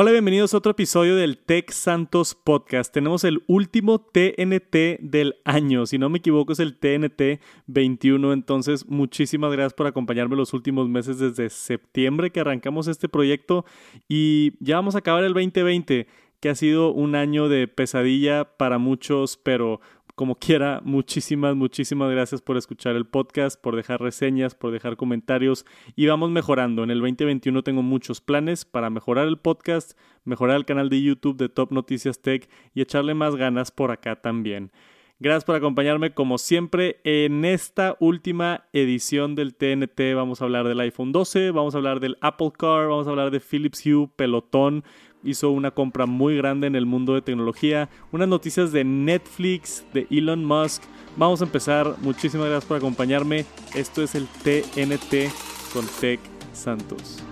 Hola, bienvenidos a otro episodio del Tech Santos Podcast. Tenemos el último TNT del año, si no me equivoco es el TNT 21, entonces muchísimas gracias por acompañarme los últimos meses desde septiembre que arrancamos este proyecto. Y ya vamos a acabar el 2020 que ha sido un año de pesadilla para muchos, pero como quiera, muchísimas, muchísimas gracias por escuchar el podcast, por dejar reseñas, por dejar comentarios y vamos mejorando. En el 2021 tengo muchos planes para mejorar el podcast, mejorar el canal de YouTube de Top Noticias Tech y echarle más ganas por acá también. Gracias por acompañarme como siempre en esta última edición del TNT. Vamos a hablar del iPhone 12, vamos a hablar del Apple Car, vamos a hablar de Philips Hue, Pelotón, hizo una compra muy grande en el mundo de tecnología, unas noticias de Netflix, de Elon Musk. Vamos a empezar. Muchísimas gracias por acompañarme. Esto es el TNT con Tech Santos.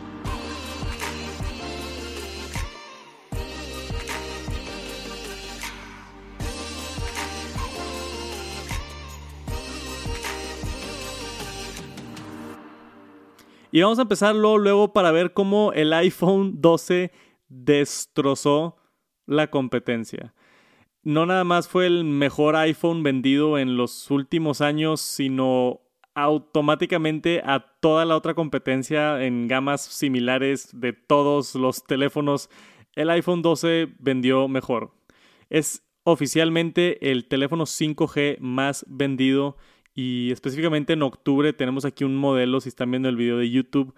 Y vamos a empezarlo luego para ver cómo el iPhone 12 destrozó la competencia. No nada más fue el mejor iPhone vendido en los últimos años, sino automáticamente a toda la otra competencia en gamas similares de todos los teléfonos, el iPhone 12 vendió mejor. Es oficialmente el teléfono 5G más vendido y específicamente en octubre tenemos aquí un modelo, si están viendo el video de YouTube,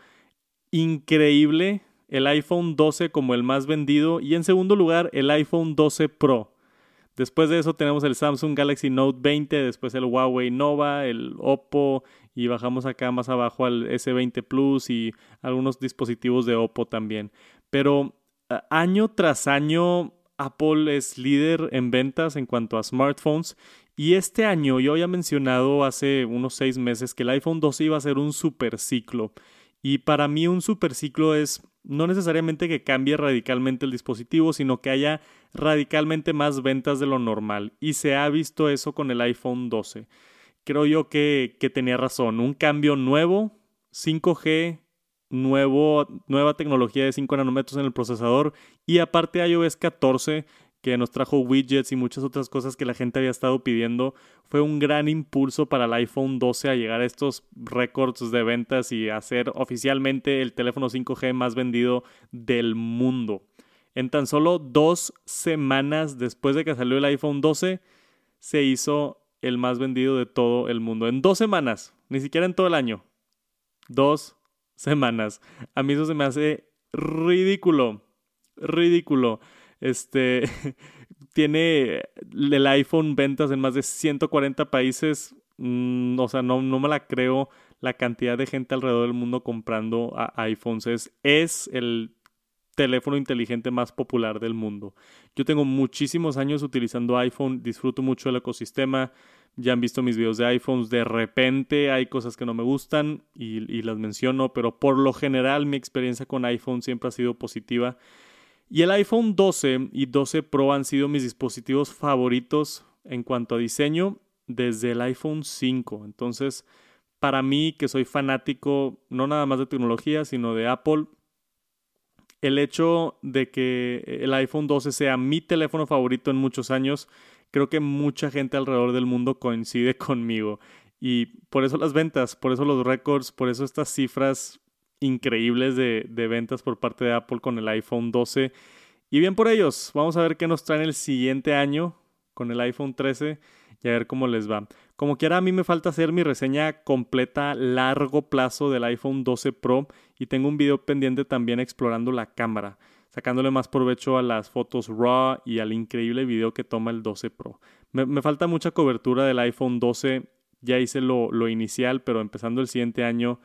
increíble el iPhone 12 como el más vendido y en segundo lugar el iPhone 12 Pro. Después de eso tenemos el Samsung Galaxy Note 20, después el Huawei Nova, el Oppo y bajamos acá más abajo al S20 Plus y algunos dispositivos de Oppo también. Pero año tras año Apple es líder en ventas en cuanto a smartphones y este año yo había mencionado hace unos seis meses que el iPhone 12 iba a ser un super ciclo. Y para mí un super ciclo es no necesariamente que cambie radicalmente el dispositivo, sino que haya radicalmente más ventas de lo normal. Y se ha visto eso con el iPhone 12. Creo yo que, que tenía razón. Un cambio nuevo, 5G, nuevo, nueva tecnología de 5 nanómetros en el procesador y aparte iOS 14 que nos trajo widgets y muchas otras cosas que la gente había estado pidiendo, fue un gran impulso para el iPhone 12 a llegar a estos récords de ventas y a ser oficialmente el teléfono 5G más vendido del mundo. En tan solo dos semanas después de que salió el iPhone 12, se hizo el más vendido de todo el mundo. En dos semanas, ni siquiera en todo el año. Dos semanas. A mí eso se me hace ridículo. Ridículo. Este tiene el iPhone ventas en más de 140 países. Mm, o sea, no, no me la creo la cantidad de gente alrededor del mundo comprando iPhones. Es, es el teléfono inteligente más popular del mundo. Yo tengo muchísimos años utilizando iPhone, disfruto mucho del ecosistema, ya han visto mis videos de iPhones, de repente hay cosas que no me gustan y, y las menciono, pero por lo general mi experiencia con iPhone siempre ha sido positiva y el iPhone 12 y 12 Pro han sido mis dispositivos favoritos en cuanto a diseño desde el iPhone 5. Entonces, para mí, que soy fanático no nada más de tecnología, sino de Apple, el hecho de que el iPhone 12 sea mi teléfono favorito en muchos años, creo que mucha gente alrededor del mundo coincide conmigo. Y por eso las ventas, por eso los récords, por eso estas cifras increíbles de, ventas por parte de Apple con el iPhone 12. Y bien por ellos, vamos a ver qué nos traen el siguiente año con el iPhone 13 y a ver cómo les va. Como quiera, a mí me falta hacer mi reseña completa largo plazo del iPhone 12 Pro y tengo un video pendiente también explorando la cámara, sacándole más provecho a las fotos RAW y al increíble video que toma el 12 Pro. Me, falta mucha cobertura del iPhone 12, ya hice lo, lo inicial, pero empezando el siguiente año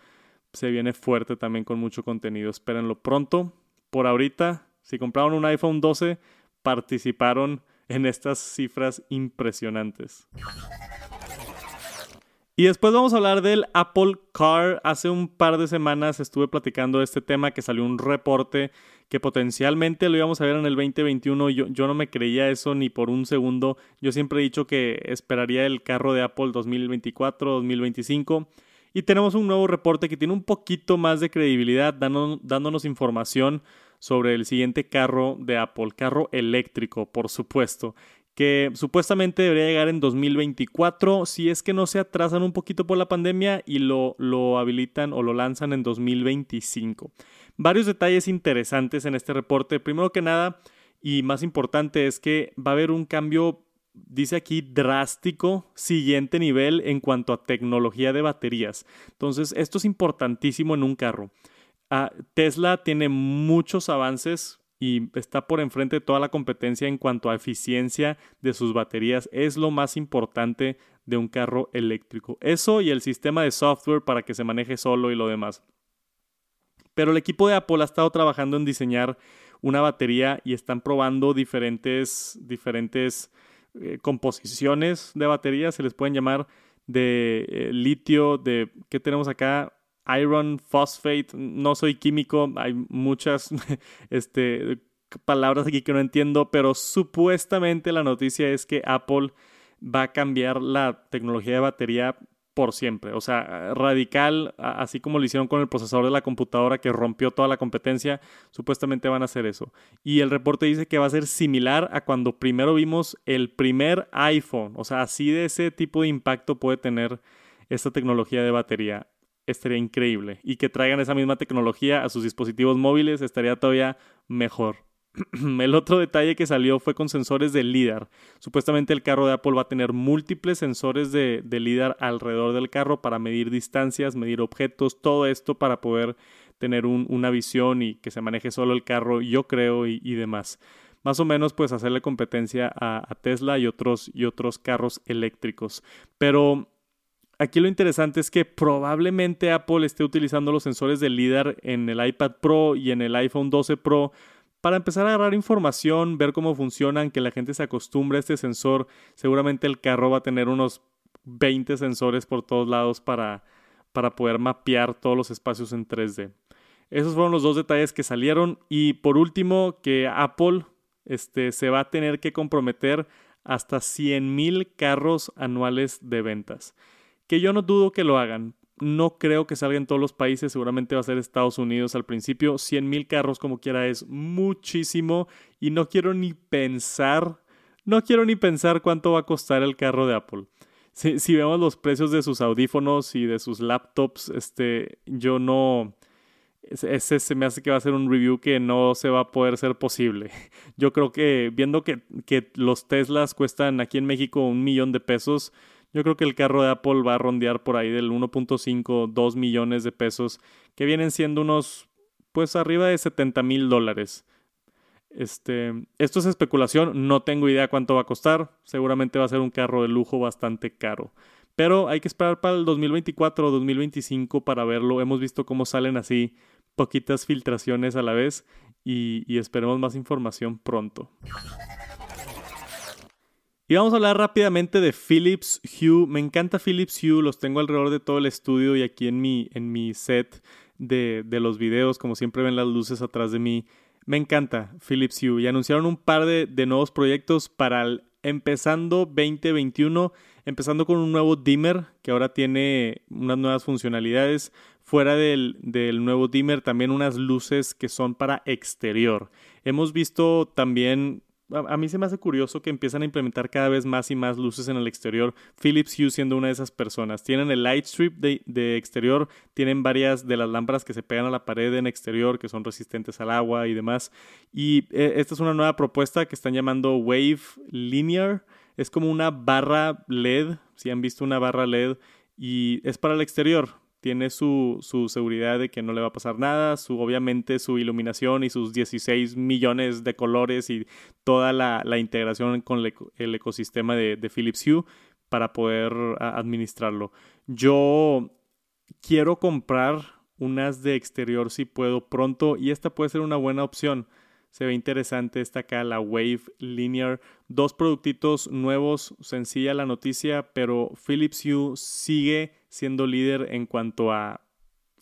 se viene fuerte también con mucho contenido. Espérenlo pronto. Por ahorita, si compraron un iPhone 12, participaron en estas cifras impresionantes. Y después vamos a hablar del Apple Car. Hace un par de semanas estuve platicando de este tema que salió un reporte que potencialmente lo íbamos a ver en el 2021. Yo, yo no me creía eso ni por un segundo. Yo siempre he dicho que esperaría el carro de Apple 2024, 2025. Y tenemos un nuevo reporte que tiene un poquito más de credibilidad, dándonos información sobre el siguiente carro de Apple, carro eléctrico, por supuesto, que supuestamente debería llegar en 2024 si es que no se atrasan un poquito por la pandemia y lo, lo habilitan o lo lanzan en 2025. Varios detalles interesantes en este reporte. Primero que nada, y más importante, es que va a haber un cambio, dice aquí, drástico, siguiente nivel en cuanto a tecnología de baterías. Entonces, esto es importantísimo en un carro. Ah, Tesla tiene muchos avances y está por enfrente de toda la competencia en cuanto a eficiencia de sus baterías. Es lo más importante de un carro eléctrico. Eso y el sistema de software para que se maneje solo y lo demás. Pero el equipo de Apple ha estado trabajando en diseñar una batería y están probando diferentes, diferentes eh, composiciones de baterías, se les pueden llamar de eh, litio, de, ¿qué tenemos acá? iron phosphate, no soy químico, hay muchas este, palabras aquí que no entiendo, pero supuestamente la noticia es que Apple va a cambiar la tecnología de batería por siempre. O sea, radical, así como lo hicieron con el procesador de la computadora que rompió toda la competencia, supuestamente van a hacer eso. Y el reporte dice que va a ser similar a cuando primero vimos el primer iPhone. O sea, así de ese tipo de impacto puede tener esta tecnología de batería estaría increíble. Y que traigan esa misma tecnología a sus dispositivos móviles estaría todavía mejor. el otro detalle que salió fue con sensores de LIDAR. Supuestamente el carro de Apple va a tener múltiples sensores de, LIDAR alrededor del carro para medir distancias, medir objetos, todo esto para poder tener una visión y que se maneje solo el carro, yo creo, y, demás. Más o menos, pues hacerle competencia a, a Tesla y otros, y otros carros eléctricos. Pero Aquí lo interesante es que probablemente Apple esté utilizando los sensores de LIDAR en el iPad Pro y en el iPhone 12 Pro para empezar a agarrar información, ver cómo funcionan, que la gente se acostumbre a este sensor. Seguramente el carro va a tener unos 20 sensores por todos lados para, para poder mapear todos los espacios en 3D. Esos fueron los dos detalles que salieron. Y por último, que Apple este, se va a tener que comprometer hasta 100.000 carros anuales de ventas que yo no dudo que lo hagan. No creo que salga en todos los países, seguramente va a ser Estados Unidos al principio. 100 mil carros como quiera es muchísimo y no quiero ni pensar, no quiero ni pensar cuánto va a costar el carro de Apple. Si, si vemos los precios de sus audífonos y de sus laptops, este, yo no, ese se me hace que va a ser un review que no se va a poder ser posible. Yo creo que viendo que, que los Teslas cuestan aquí en México un millón de pesos, yo creo que el carro de Apple va a rondear por ahí del 1.5, 2 millones de pesos, que vienen siendo unos, pues arriba de 70 mil dólares. Este, esto es especulación, no tengo idea cuánto va a costar, seguramente va a ser un carro de lujo bastante caro. Pero hay que esperar para el 2024 o 2025 para verlo. Hemos visto cómo salen así poquitas filtraciones a la vez y, y esperemos más información pronto. Y vamos a hablar rápidamente de Philips Hue. Me encanta Philips Hue, los tengo alrededor de todo el estudio y aquí en mi, en mi set de, de los videos, como siempre ven las luces atrás de mí. Me encanta Philips Hue y anunciaron un par de, de nuevos proyectos para el empezando 2021, empezando con un nuevo dimmer que ahora tiene unas nuevas funcionalidades. Fuera del, del, nuevo dimmer, también unas luces que son para exterior. Hemos visto también a, mí se me hace curioso que empiezan a implementar cada vez más y más luces en el exterior. Philips Hue siendo una de esas personas. Tienen el light strip de, exterior, tienen varias de las lámparas que se pegan a la pared en exterior que son resistentes al agua y demás. Y eh, esta es una nueva propuesta que están llamando Wave Linear. Es como una barra LED, si han visto una barra LED, y es para el exterior tiene su, su, seguridad de que no le va a pasar nada, su, obviamente su iluminación y sus 16 millones de colores y toda la, la integración con el, ecosistema de, Philips Hue para poder administrarlo. Yo quiero comprar unas de exterior si puedo pronto y esta puede ser una buena opción. Se ve interesante esta acá, la Wave Linear. Dos productitos nuevos, sencilla la noticia, pero Philips Hue sigue siendo líder en cuanto a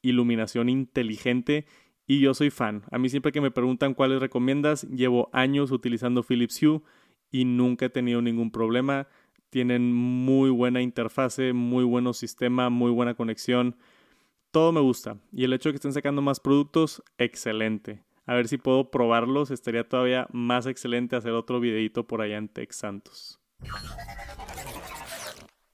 iluminación inteligente y yo soy fan. A mí siempre que me preguntan cuáles recomiendas, llevo años utilizando Philips Hue y nunca he tenido ningún problema. Tienen muy buena interfase, muy buen sistema, muy buena conexión. Todo me gusta. Y el hecho de que estén sacando más productos, excelente. A ver si puedo probarlos. Estaría todavía más excelente hacer otro videito por allá en Tex Santos.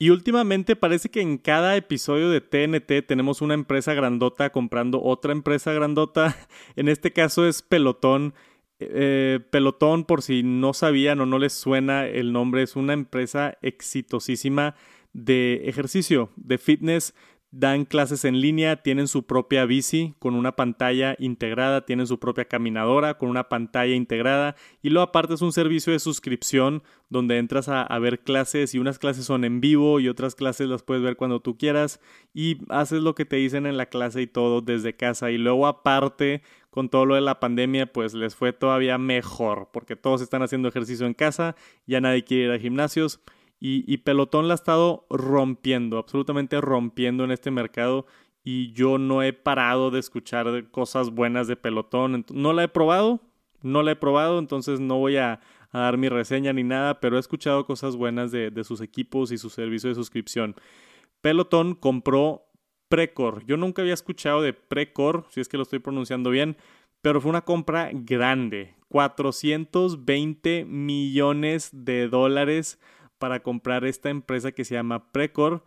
Y últimamente parece que en cada episodio de TNT tenemos una empresa grandota comprando otra empresa grandota. En este caso es Pelotón. Eh, Pelotón, por si no sabían o no les suena el nombre, es una empresa exitosísima de ejercicio, de fitness dan clases en línea, tienen su propia bici con una pantalla integrada, tienen su propia caminadora con una pantalla integrada y luego aparte es un servicio de suscripción donde entras a, ver clases y unas clases son en vivo y otras clases las puedes ver cuando tú quieras y haces lo que te dicen en la clase y todo desde casa y luego aparte con todo lo de la pandemia pues les fue todavía mejor porque todos están haciendo ejercicio en casa, ya nadie quiere ir a gimnasios y, Pelotón la ha estado rompiendo, absolutamente rompiendo en este mercado. Y yo no he parado de escuchar cosas buenas de Pelotón. No la he probado, no la he probado, entonces no voy a, dar mi reseña ni nada, pero he escuchado cosas buenas de, de sus equipos y su servicio de suscripción. Pelotón compró Precor. Yo nunca había escuchado de Precor, si es que lo estoy pronunciando bien, pero fue una compra grande. 420 millones de dólares para comprar esta empresa que se llama Precor,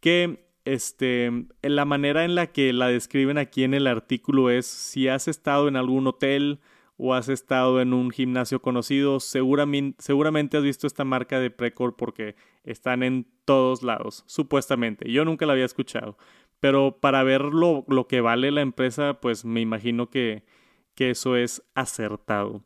que este, la manera en la que la describen aquí en el artículo es si has estado en algún hotel o has estado en un gimnasio conocido, seguramente, has visto esta marca de Precor porque están en todos lados, supuestamente. Yo nunca la había escuchado, pero para ver lo, que vale la empresa, pues me imagino que eso es acertado.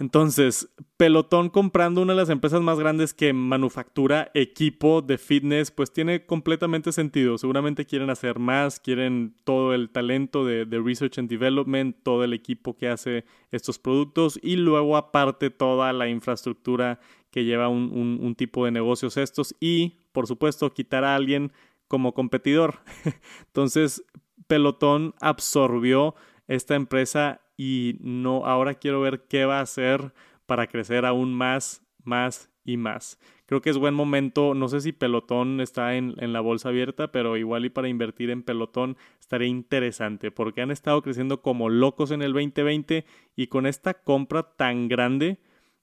Entonces, Pelotón comprando una de las empresas más grandes que manufactura equipo de fitness, pues tiene completamente sentido. Seguramente quieren hacer más, quieren todo el talento de, Research and Development, todo el equipo que hace estos productos y luego aparte toda la infraestructura que lleva un, tipo de negocios estos y, por supuesto, quitar a alguien como competidor. Entonces, Pelotón absorbió esta empresa y no, ahora quiero ver qué va a hacer para crecer aún más, más y más. Creo que es buen momento, no sé si Pelotón está en, en, la bolsa abierta, pero igual y para invertir en Pelotón estaría interesante porque han estado creciendo como locos en el 2020 y con esta compra tan grande,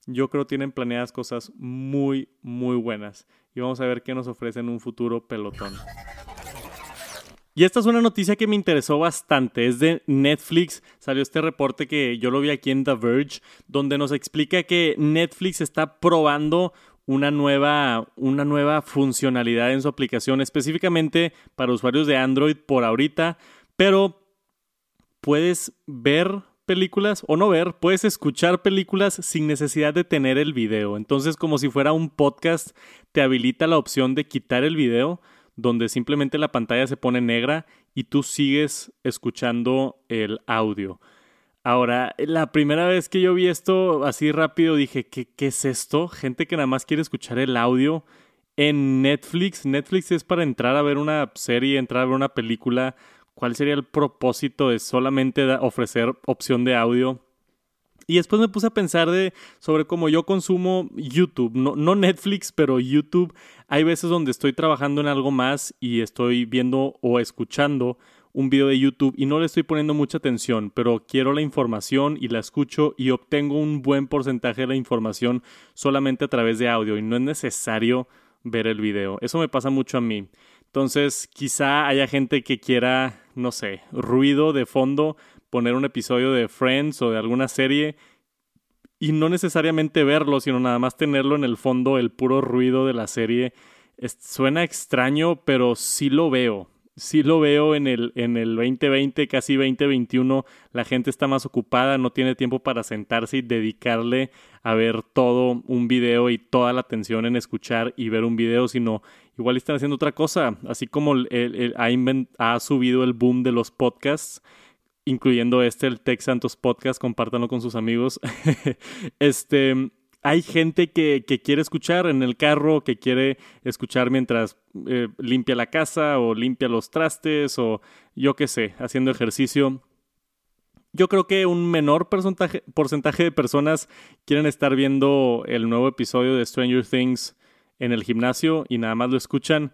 yo creo tienen planeadas cosas muy, muy buenas. Y vamos a ver qué nos ofrece en un futuro Pelotón. Y esta es una noticia que me interesó bastante. Es de Netflix. Salió este reporte que yo lo vi aquí en The Verge, donde nos explica que Netflix está probando una nueva, una nueva funcionalidad en su aplicación, específicamente para usuarios de Android por ahorita. Pero puedes ver películas o no ver, puedes escuchar películas sin necesidad de tener el video. Entonces, como si fuera un podcast, te habilita la opción de quitar el video donde simplemente la pantalla se pone negra y tú sigues escuchando el audio. Ahora, la primera vez que yo vi esto así rápido dije, ¿qué, ¿qué, es esto? Gente que nada más quiere escuchar el audio en Netflix. Netflix es para entrar a ver una serie, entrar a ver una película. ¿Cuál sería el propósito de solamente ofrecer opción de audio? Y después me puse a pensar de, sobre cómo yo consumo YouTube, no, no, Netflix, pero YouTube. Hay veces donde estoy trabajando en algo más y estoy viendo o escuchando un video de YouTube y no le estoy poniendo mucha atención, pero quiero la información y la escucho y obtengo un buen porcentaje de la información solamente a través de audio y no es necesario ver el video. Eso me pasa mucho a mí. Entonces, quizá haya gente que quiera, no sé, ruido de fondo, poner un episodio de Friends o de alguna serie y no necesariamente verlo, sino nada más tenerlo en el fondo, el puro ruido de la serie. suena extraño, pero sí lo veo. Sí lo veo en el, en el 2020, casi 2021. La gente está más ocupada, no tiene tiempo para sentarse y dedicarle a ver todo un video y toda la atención en escuchar y ver un video, sino igual están haciendo otra cosa. Así como ha, ha subido el boom de los podcasts incluyendo este, el Tech Santos Podcast, compártanlo con sus amigos. este, hay gente que, quiere escuchar en el carro, que quiere escuchar mientras eh, limpia la casa o limpia los trastes o yo qué sé, haciendo ejercicio. Yo creo que un menor porcentaje, porcentaje de personas quieren estar viendo el nuevo episodio de Stranger Things en el gimnasio y nada más lo escuchan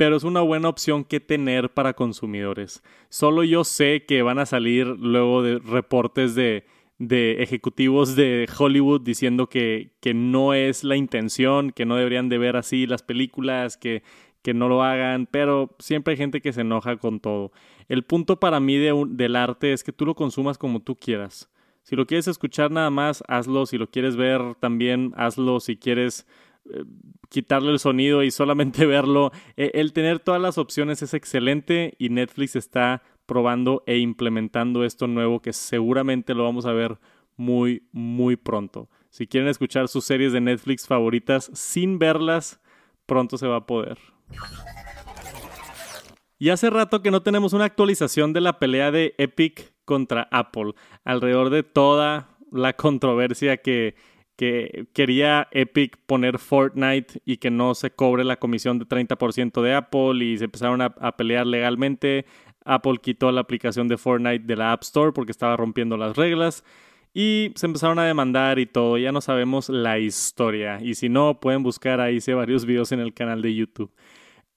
pero es una buena opción que tener para consumidores. Solo yo sé que van a salir luego de reportes de, de ejecutivos de Hollywood diciendo que, que, no es la intención, que no deberían de ver así las películas, que, que no lo hagan, pero siempre hay gente que se enoja con todo. El punto para mí de del arte es que tú lo consumas como tú quieras. Si lo quieres escuchar nada más, hazlo. Si lo quieres ver también, hazlo. Si quieres eh, quitarle el sonido y solamente verlo, e, el tener todas las opciones es excelente y Netflix está probando e implementando esto nuevo que seguramente lo vamos a ver muy, muy pronto. Si quieren escuchar sus series de Netflix favoritas sin verlas, pronto se va a poder. Y hace rato que no tenemos una actualización de la pelea de Epic contra Apple, alrededor de toda la controversia que, que quería Epic poner Fortnite y que no se cobre la comisión de 30% de Apple y se empezaron a, pelear legalmente. Apple quitó la aplicación de Fortnite de la App Store porque estaba rompiendo las reglas y se empezaron a demandar y todo. Ya no sabemos la historia y si no pueden buscar ahí hice varios videos en el canal de YouTube.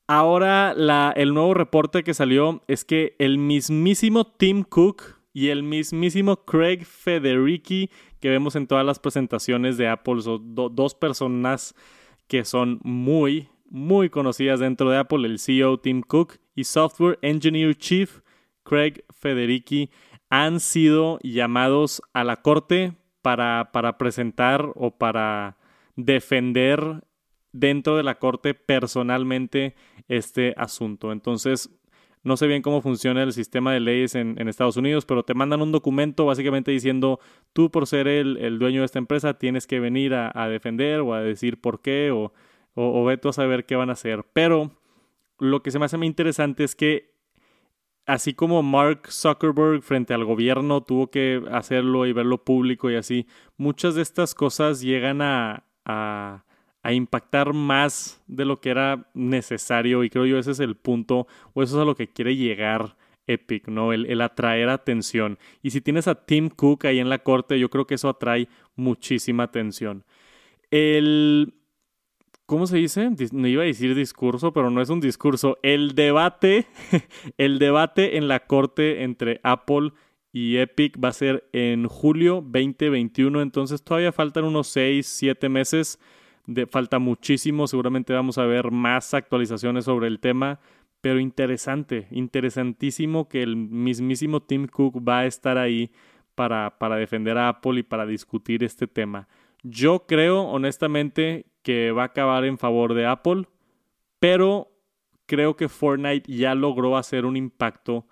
Ahora el nuevo reporte que salió es que el mismísimo Tim Cook y el mismísimo Craig Federici que vemos en todas las presentaciones de Apple son dos personas que son muy, muy conocidas dentro de Apple, el CEO Tim Cook y Software Engineer Chief Craig Federici han sido llamados a la corte para, para presentar o para defender dentro de la corte personalmente este asunto. Entonces, no sé bien cómo funciona el sistema de leyes en, Estados Unidos, pero te mandan un documento básicamente diciendo, tú por ser el, dueño de esta empresa tienes que venir a, defender o a decir por qué o, o, o a saber qué van a hacer. Pero lo que se me hace muy interesante es que así como Mark Zuckerberg frente al gobierno tuvo que hacerlo y verlo público y así, muchas de estas cosas llegan a a impactar más de lo que era necesario y creo yo ese es el punto o eso es a lo que quiere llegar Epic, ¿no? El, atraer atención. Y si tienes a Tim Cook ahí en la corte, yo creo que eso atrae muchísima atención. El... ¿Cómo se dice? No iba a decir discurso, pero no es un discurso. El debate, el debate en la corte entre Apple y Epic va a ser en julio 2021, entonces todavía faltan unos 6, 7 meses falta muchísimo, seguramente vamos a ver más actualizaciones sobre el tema, pero interesante, interesantísimo que el mismísimo Tim Cook va a estar ahí para, para defender a Apple y para discutir este tema. Yo creo honestamente que va a acabar en favor de Apple, pero creo que Fortnite ya logró hacer un impacto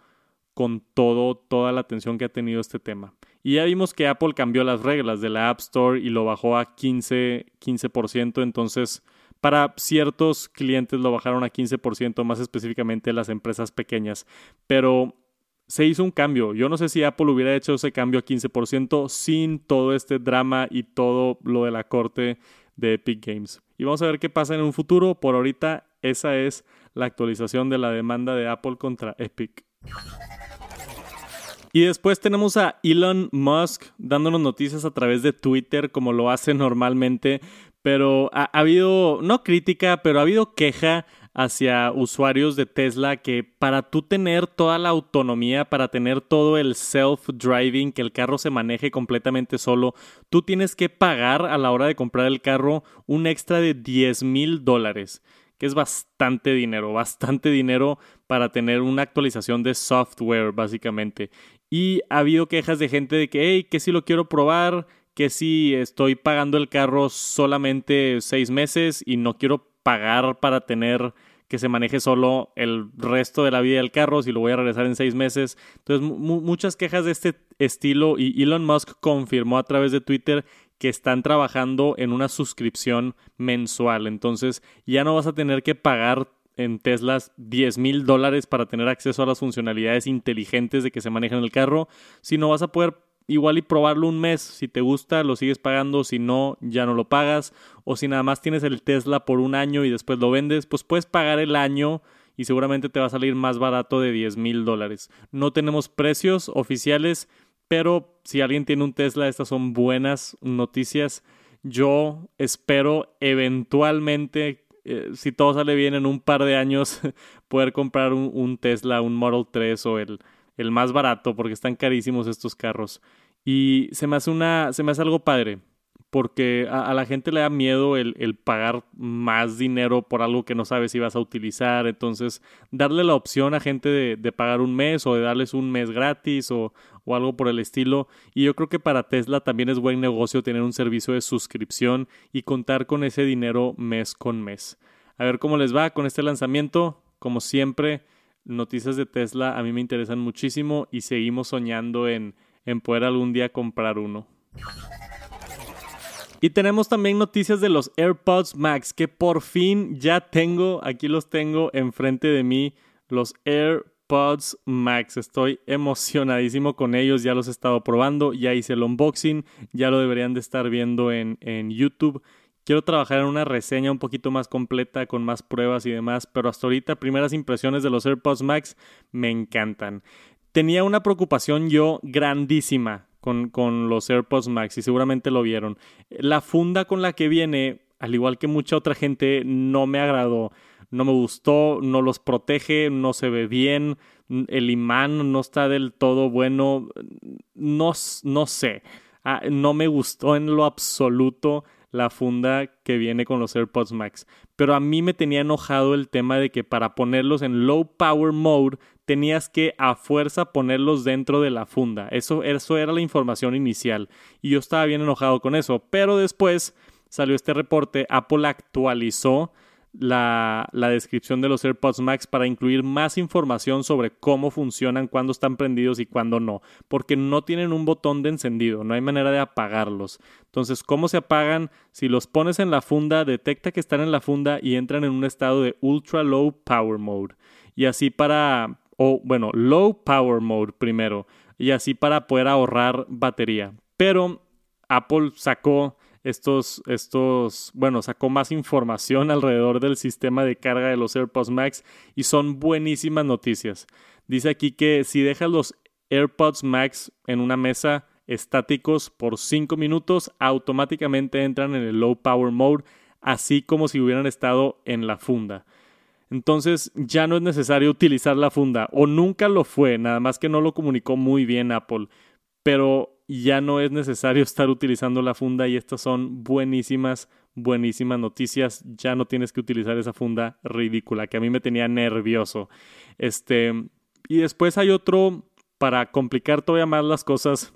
con todo, toda la atención que ha tenido este tema. Y ya vimos que Apple cambió las reglas de la App Store y lo bajó a 15, 15%. Entonces, para ciertos clientes lo bajaron a 15%, más específicamente las empresas pequeñas. Pero se hizo un cambio. Yo no sé si Apple hubiera hecho ese cambio a 15% sin todo este drama y todo lo de la corte de Epic Games. Y vamos a ver qué pasa en un futuro. Por ahorita, esa es la actualización de la demanda de Apple contra Epic. Y después tenemos a Elon Musk dándonos noticias a través de Twitter como lo hace normalmente, pero ha, habido, no crítica, pero ha habido queja hacia usuarios de Tesla que para tú tener toda la autonomía, para tener todo el self-driving, que el carro se maneje completamente solo, tú tienes que pagar a la hora de comprar el carro un extra de 10 mil dólares que es bastante dinero, bastante dinero para tener una actualización de software, básicamente. Y ha habido quejas de gente de que, hey, que si lo quiero probar, que si estoy pagando el carro solamente seis meses y no quiero pagar para tener que se maneje solo el resto de la vida del carro, si lo voy a regresar en seis meses. Entonces, muchas quejas de este estilo y Elon Musk confirmó a través de Twitter que están trabajando en una suscripción mensual. Entonces, ya no vas a tener que pagar en Teslas 10 mil dólares para tener acceso a las funcionalidades inteligentes de que se manejan el carro, sino vas a poder igual y probarlo un mes. Si te gusta, lo sigues pagando. Si no, ya no lo pagas. O si nada más tienes el Tesla por un año y después lo vendes, pues puedes pagar el año y seguramente te va a salir más barato de 10 mil dólares. No tenemos precios oficiales, pero si alguien tiene un Tesla, estas son buenas noticias. Yo espero eventualmente eh, si todo sale bien en un par de años, poder comprar un, Tesla, un Model 3 o el, el más barato, porque están carísimos estos carros. Y se me hace una, se me hace algo padre porque a, la gente le da miedo el, pagar más dinero por algo que no sabes si vas a utilizar. Entonces, darle la opción a gente de, pagar un mes o de darles un mes gratis o, o, algo por el estilo. Y yo creo que para Tesla también es buen negocio tener un servicio de suscripción y contar con ese dinero mes con mes. A ver cómo les va con este lanzamiento. Como siempre, noticias de Tesla a mí me interesan muchísimo y seguimos soñando en, en poder algún día comprar uno. Y tenemos también noticias de los AirPods Max que por fin ya tengo, aquí los tengo enfrente de mí, los AirPods Max. Estoy emocionadísimo con ellos, ya los he estado probando, ya hice el unboxing, ya lo deberían de estar viendo en, en YouTube. Quiero trabajar en una reseña un poquito más completa, con más pruebas y demás, pero hasta ahorita primeras impresiones de los AirPods Max me encantan. Tenía una preocupación yo grandísima con, los AirPods Max y seguramente lo vieron. La funda con la que viene, al igual que mucha otra gente, no me agradó. No me gustó, no los protege, no se ve bien, el imán no está del todo bueno, no, no sé. Ah, no me gustó en lo absoluto la funda que viene con los AirPods Max. Pero a mí me tenía enojado el tema de que para ponerlos en low power mode tenías que a fuerza ponerlos dentro de la funda. Eso, eso era la información inicial. Y yo estaba bien enojado con eso. Pero después salió este reporte, Apple actualizó la, la, descripción de los AirPods Max para incluir más información sobre cómo funcionan, cuándo están prendidos y cuándo no, porque no tienen un botón de encendido, no hay manera de apagarlos. Entonces, ¿cómo se apagan? Si los pones en la funda, detecta que están en la funda y entran en un estado de ultra low power mode. Y así para, o bueno, low power mode primero, y así para poder ahorrar batería. Pero Apple sacó estos, estos, bueno, sacó más información alrededor del sistema de carga de los AirPods Max y son buenísimas noticias. Dice aquí que si dejas los AirPods Max en una mesa estáticos por 5 minutos, automáticamente entran en el low power mode, así como si hubieran estado en la funda. Entonces ya no es necesario utilizar la funda, o nunca lo fue, nada más que no lo comunicó muy bien Apple. Pero ya no es necesario estar utilizando la funda y estas son buenísimas, buenísimas noticias. Ya no tienes que utilizar esa funda ridícula que a mí me tenía nervioso. Este, y después hay otro para complicar todavía más las cosas.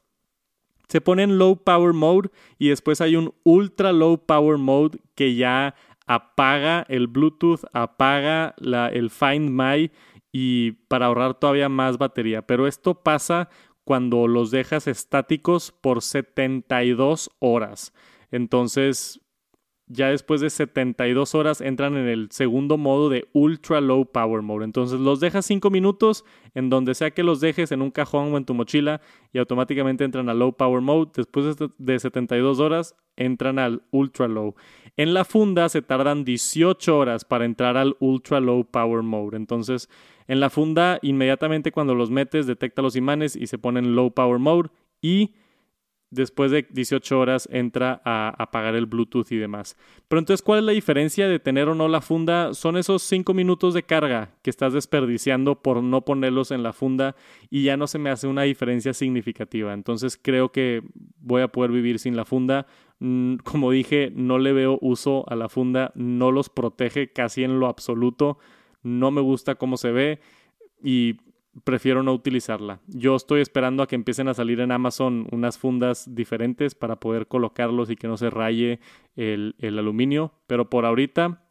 Se pone en low power mode y después hay un ultra low power mode que ya apaga el Bluetooth, apaga el Find My y para ahorrar todavía más batería. Pero esto pasa cuando los dejas estáticos por 72 horas. Entonces, ya después de 72 horas entran en el segundo modo de Ultra Low Power Mode. Entonces los dejas 5 minutos en donde sea que los dejes en un cajón o en tu mochila y automáticamente entran a Low Power Mode. Después de 72 horas entran al Ultra Low. En la funda se tardan 18 horas para entrar al Ultra Low Power Mode. Entonces en la funda, inmediatamente cuando los metes, detecta los imanes y se pone en low power mode y después de 18 horas entra a apagar el Bluetooth y demás. Pero entonces, ¿cuál es la diferencia de tener o no la funda? Son esos 5 minutos de carga que estás desperdiciando por no ponerlos en la funda y ya no se me hace una diferencia significativa. Entonces, creo que voy a poder vivir sin la funda. Mm, como dije, no le veo uso a la funda, no los protege casi en lo absoluto no me gusta cómo se ve y prefiero no utilizarla. Yo estoy esperando a que empiecen a salir en Amazon unas fundas diferentes para poder colocarlos y que no se raye el, aluminio, pero por ahorita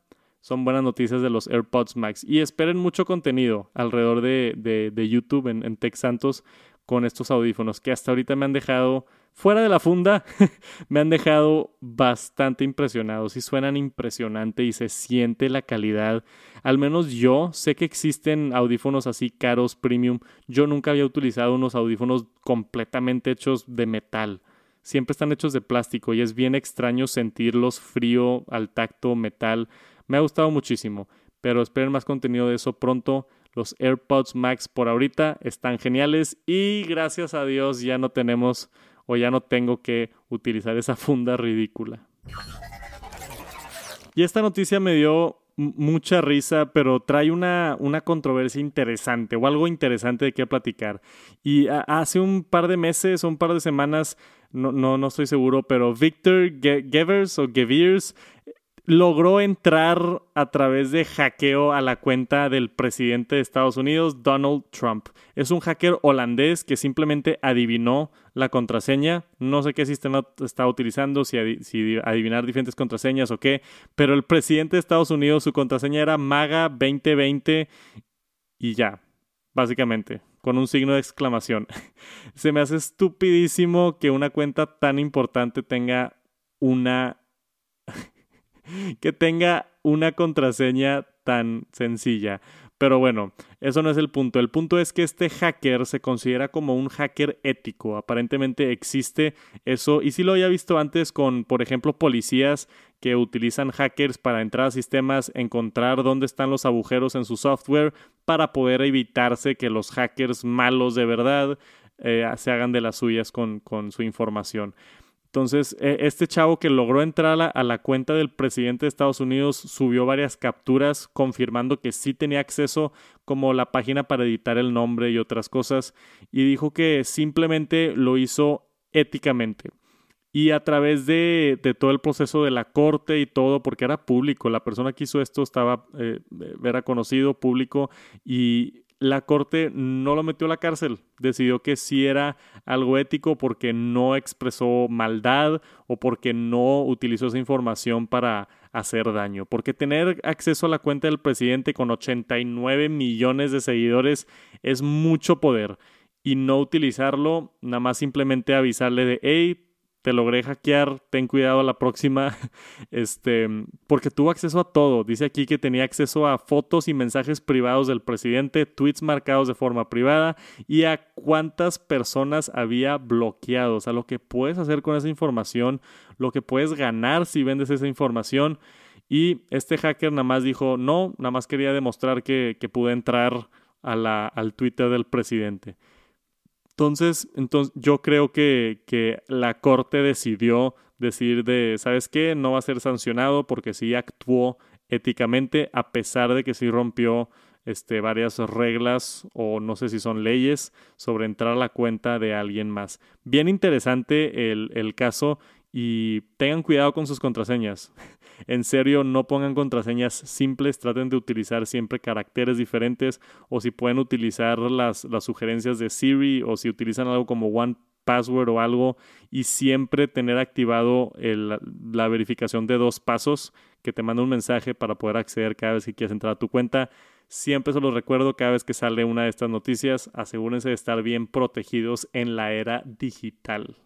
son buenas noticias de los AirPods Max. Y esperen mucho contenido alrededor de, YouTube en, en Tech Santos con estos audífonos que hasta ahorita me han dejado fuera de la funda, me han dejado bastante impresionados y suenan impresionante y se siente la calidad. Al menos yo sé que existen audífonos así caros, premium. Yo nunca había utilizado unos audífonos completamente hechos de metal. Siempre están hechos de plástico y es bien extraño sentirlos frío al tacto metal. Me ha gustado muchísimo, pero esperen más contenido de eso pronto. Los AirPods Max por ahorita están geniales y gracias a Dios ya no tenemos o ya no tengo que utilizar esa funda ridícula. Y esta noticia me dio mucha risa, pero trae una, una controversia interesante o algo interesante de qué platicar. Y hace un par de meses o un par de semanas, no, no, no estoy seguro, pero Victor Gevers o Geviers logró entrar a través de hackeo a la cuenta del presidente de Estados Unidos, Donald Trump. Es un hacker holandés que simplemente adivinó la contraseña. No sé qué sistema está utilizando, si, adivinar diferentes contraseñas o qué, pero el presidente de Estados Unidos, su contraseña era MAGA 2020 y ya, básicamente con un signo de exclamación. Se me hace estupidísimo que una cuenta tan importante tenga una que tenga una contraseña tan sencilla. Pero bueno, eso no es el punto. El punto es que este hacker se considera como un hacker ético. Aparentemente existe eso. Y si lo había visto antes con, por ejemplo, policías que utilizan hackers para entrar a sistemas, encontrar dónde están los agujeros en su software para poder evitarse que los hackers malos de verdad eh, se hagan de las suyas con, con su información. Entonces, e, este chavo que logró entrar a la, cuenta del presidente de Estados Unidos subió varias capturas confirmando que sí tenía acceso como la página para editar el nombre y otras cosas y dijo que simplemente lo hizo éticamente. Y a través de, todo el proceso de la corte y todo, porque era público, la persona que hizo esto estaba, eh, era conocido, público, y la corte no lo metió a la cárcel, decidió que sí era algo ético porque no expresó maldad o porque no utilizó esa información para hacer daño. Porque tener acceso a la cuenta del presidente con 89 millones de seguidores es mucho poder y no utilizarlo, nada más simplemente avisarle de, hey, te logré hackear, ten cuidado a la próxima, este, porque tuvo acceso a todo. Dice aquí que tenía acceso a fotos y mensajes privados del presidente, tweets marcados de forma privada y a cuántas personas había bloqueado. O sea, lo que puedes hacer con esa información, lo que puedes ganar si vendes esa información. Y este hacker nada más dijo, no, nada más quería demostrar que, que pude entrar a la, al Twitter del presidente. Entonces, entonces yo creo que, que, la corte decidió decir de, ¿sabes qué? No va a ser sancionado porque sí actuó éticamente, a pesar de que sí rompió este, varias reglas o no sé si son leyes sobre entrar a la cuenta de alguien más. Bien interesante el, el caso y tengan cuidado con sus contraseñas. en serio, no pongan contraseñas simples, traten de utilizar siempre caracteres diferentes o si pueden utilizar las, las sugerencias de Siri o si utilizan algo como One Password o algo y siempre tener activado la verificación de dos pasos que te manda un mensaje para poder acceder cada vez que quieras entrar a tu cuenta. Siempre se los recuerdo cada vez que sale una de estas noticias. Asegúrense de estar bien protegidos en la era digital.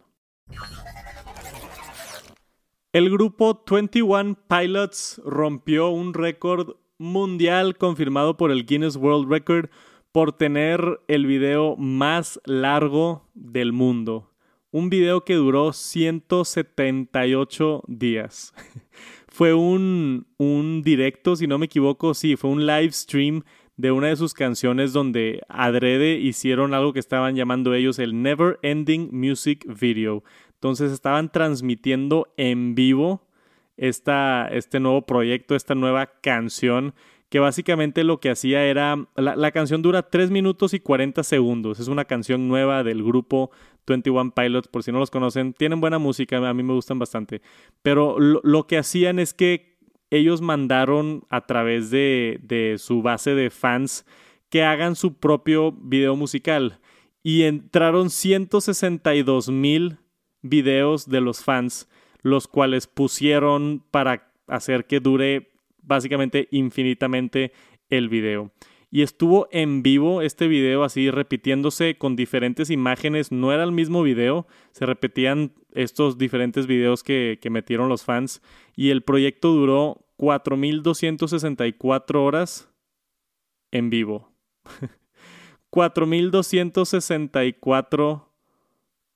El grupo 21 Pilots rompió un récord mundial confirmado por el Guinness World Record por tener el video más largo del mundo. Un video que duró 178 días. fue un, un directo, si no me equivoco, sí, fue un live stream de una de sus canciones donde adrede hicieron algo que estaban llamando ellos el Never Ending Music Video. Entonces estaban transmitiendo en vivo esta, este nuevo proyecto, esta nueva canción, que básicamente lo que hacía era, la, canción dura 3 minutos y 40 segundos, es una canción nueva del grupo 21 Pilots, por si no los conocen, tienen buena música, a mí me gustan bastante, pero lo, que hacían es que ellos mandaron a través de, su base de fans que hagan su propio video musical y entraron 162 mil videos de los fans, los cuales pusieron para hacer que dure básicamente infinitamente el video. Y estuvo en vivo este video así repitiéndose con diferentes imágenes. No era el mismo video, se repetían estos diferentes videos que, que metieron los fans. Y el proyecto duró 4.264 horas en vivo. 4.264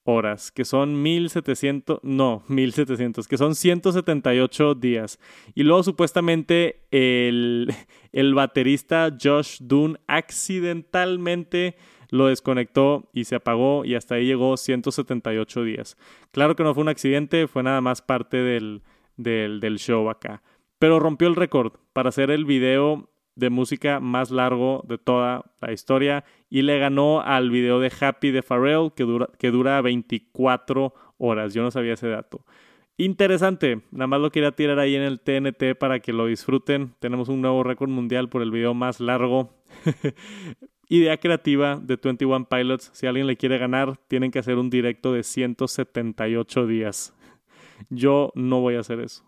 horas, que son 1700, no, 1700, que son 178 días. Y luego supuestamente el, el baterista Josh Dunn accidentalmente lo desconectó y se apagó y hasta ahí llegó 178 días. Claro que no fue un accidente, fue nada más parte del, del, del show acá. pero rompió el récord para hacer el video de música más largo de toda la historia y le ganó al video de Happy de Pharrell que dura, que dura 24 horas. Yo no sabía ese dato. Interesante, nada más lo quería tirar ahí en el TNT para que lo disfruten. Tenemos un nuevo récord mundial por el video más largo. Idea creativa de 21 Pilots. Si alguien le quiere ganar, tienen que hacer un directo de 178 días. Yo no voy a hacer eso.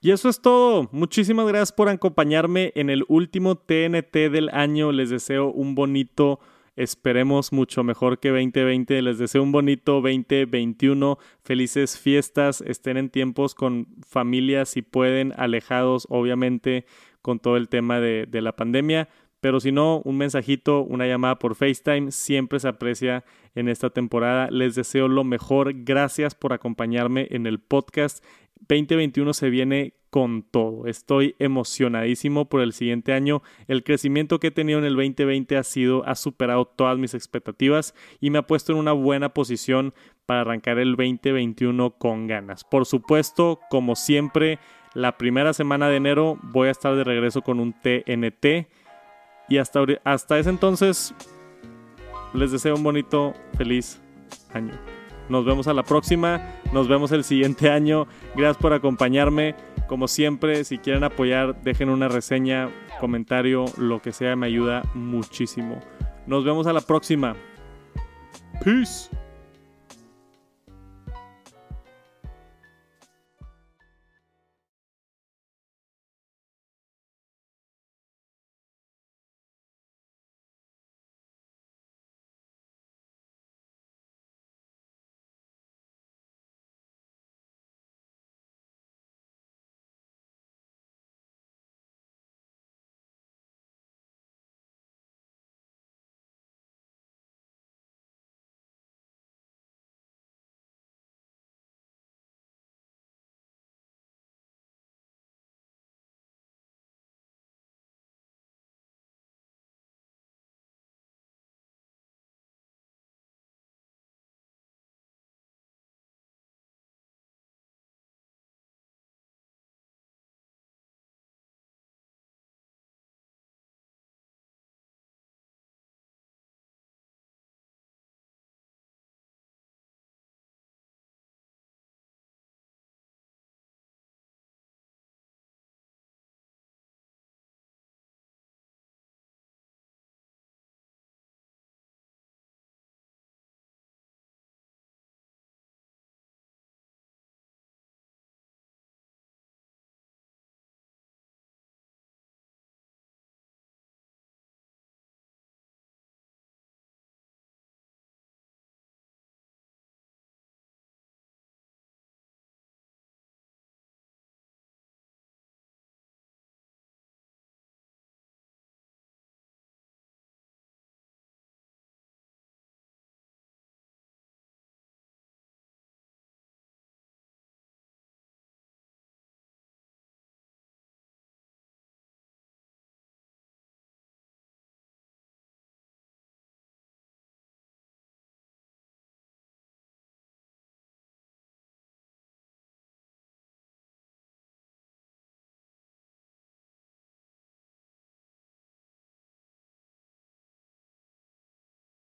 Y eso es todo. Muchísimas gracias por acompañarme en el último TNT del año. Les deseo un bonito, esperemos mucho mejor que 2020. Les deseo un bonito 2021. Felices fiestas. Estén en tiempos con familias si pueden, alejados obviamente con todo el tema de, de la pandemia. Pero si no, un mensajito, una llamada por FaceTime siempre se aprecia en esta temporada. Les deseo lo mejor. Gracias por acompañarme en el podcast. 2021 se viene con todo. Estoy emocionadísimo por el siguiente año. El crecimiento que he tenido en el 2020 ha sido ha superado todas mis expectativas y me ha puesto en una buena posición para arrancar el 2021 con ganas. Por supuesto, como siempre, la primera semana de enero voy a estar de regreso con un TNT y hasta hasta ese entonces les deseo un bonito feliz año. Nos vemos a la próxima, nos vemos el siguiente año. Gracias por acompañarme. Como siempre, si quieren apoyar, dejen una reseña, comentario, lo que sea, me ayuda muchísimo. Nos vemos a la próxima. Peace.